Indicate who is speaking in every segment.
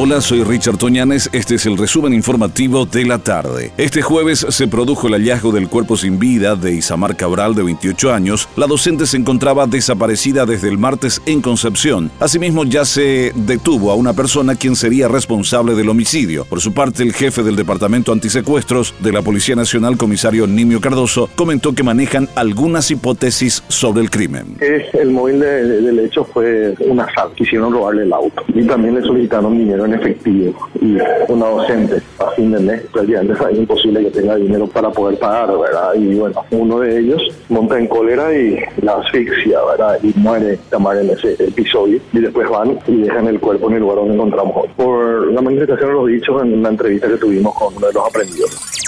Speaker 1: Hola, soy Richard Toñanes. Este es el resumen informativo de la tarde. Este jueves se produjo el hallazgo del cuerpo sin vida de Isamar Cabral, de 28 años. La docente se encontraba desaparecida desde el martes en Concepción. Asimismo, ya se detuvo a una persona quien sería responsable del homicidio. Por su parte, el jefe del Departamento Antisecuestros de la Policía Nacional, comisario Nimio Cardoso, comentó que manejan algunas hipótesis sobre el crimen.
Speaker 2: El móvil del hecho fue un asalto. Quisieron robarle el auto y también le solicitaron dinero efectivo y una docente a fin de mes, prácticamente es imposible que tenga dinero para poder pagar, ¿verdad? Y bueno, uno de ellos monta en cólera y la asfixia, ¿verdad? Y muere Tamar en ese episodio y después van y dejan el cuerpo en el lugar donde encontramos. Por la manifestación de los dichos en una entrevista que tuvimos con uno de los aprendidos.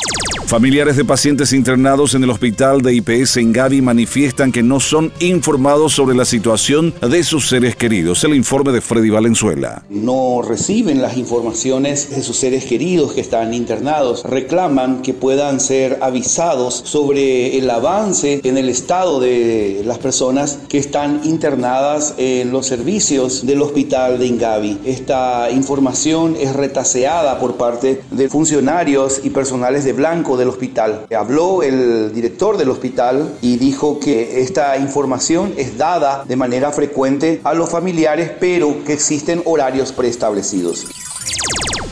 Speaker 1: Familiares de pacientes internados en el hospital de IPS en Gavi manifiestan que no son informados sobre la situación de sus seres queridos. El informe de Freddy Valenzuela.
Speaker 3: No reciben las informaciones de sus seres queridos que están internados. Reclaman que puedan ser avisados sobre el avance en el estado de las personas que están internadas en los servicios del hospital de Ingavi. Esta información es retaseada por parte de funcionarios y personales de Blanco del hospital. Habló el director del hospital y dijo que esta información es dada de manera frecuente a los familiares, pero que existen horarios preestablecidos.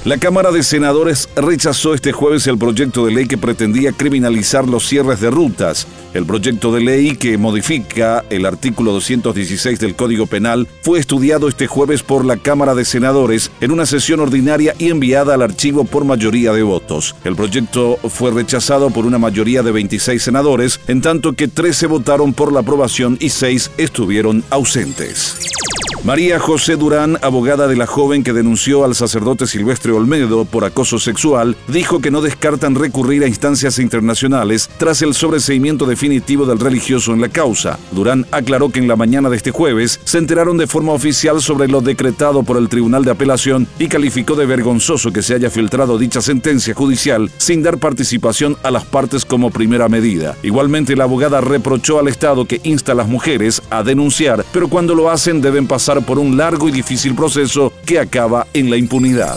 Speaker 1: La Cámara de Senadores rechazó este jueves el proyecto de ley que pretendía criminalizar los cierres de rutas. El proyecto de ley que modifica el artículo 216 del Código Penal fue estudiado este jueves por la Cámara de Senadores en una sesión ordinaria y enviada al archivo por mayoría de votos. El proyecto fue rechazado por una mayoría de 26 senadores, en tanto que 13 votaron por la aprobación y 6 estuvieron ausentes. María José Durán, abogada de la joven que denunció al sacerdote Silvestre Olmedo por acoso sexual, dijo que no descartan recurrir a instancias internacionales tras el sobreseimiento definitivo del religioso en la causa. Durán aclaró que en la mañana de este jueves se enteraron de forma oficial sobre lo decretado por el Tribunal de Apelación y calificó de vergonzoso que se haya filtrado dicha sentencia judicial sin dar participación a las partes como primera medida. Igualmente, la abogada reprochó al Estado que insta a las mujeres a denunciar, pero cuando lo hacen deben pasar por un largo y difícil proceso que acaba en la impunidad.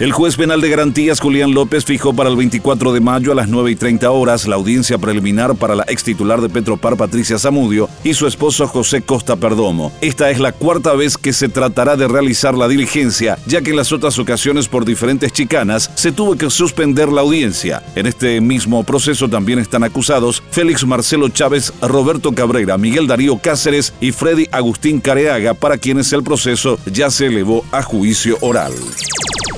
Speaker 1: El juez penal de garantías Julián López fijó para el 24 de mayo a las 9 y 30 horas la audiencia preliminar para la ex titular de Petropar Patricia Zamudio y su esposo José Costa Perdomo. Esta es la cuarta vez que se tratará de realizar la diligencia, ya que en las otras ocasiones por diferentes chicanas se tuvo que suspender la audiencia. En este mismo proceso también están acusados Félix Marcelo Chávez, Roberto Cabrera, Miguel Darío Cáceres y Freddy Agustín Careaga, para quienes el proceso ya se elevó a juicio oral.